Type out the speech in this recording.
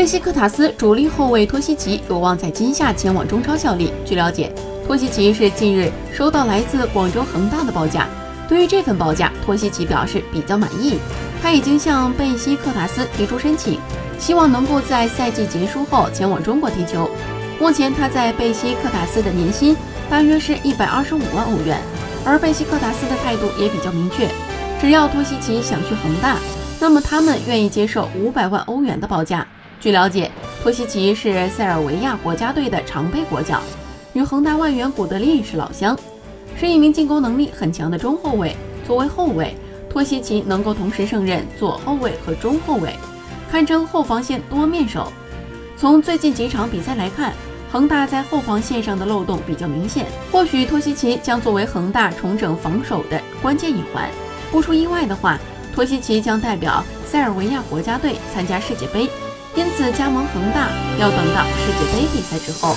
贝西克塔斯主力后卫托西奇有望在今夏前往中超效力。据了解，托西奇是近日收到来自广州恒大的报价。对于这份报价，托西奇表示比较满意。他已经向贝西克塔斯提出申请，希望能够在赛季结束后前往中国踢球。目前他在贝西克塔斯的年薪大约是一百二十五万欧元，而贝西克塔斯的态度也比较明确，只要托西奇想去恒大，那么他们愿意接受五百万欧元的报价。据了解，托西奇是塞尔维亚国家队的常备国脚，与恒大外援古德利是老乡，是一名进攻能力很强的中后卫。作为后卫，托西奇能够同时胜任左后卫和中后卫，堪称后防线多面手。从最近几场比赛来看，恒大在后防线上的漏洞比较明显，或许托西奇将作为恒大重整防守的关键一环。不出意外的话，托西奇将代表塞尔维亚国家队参加世界杯。因此，加盟恒大要等到世界杯比赛之后。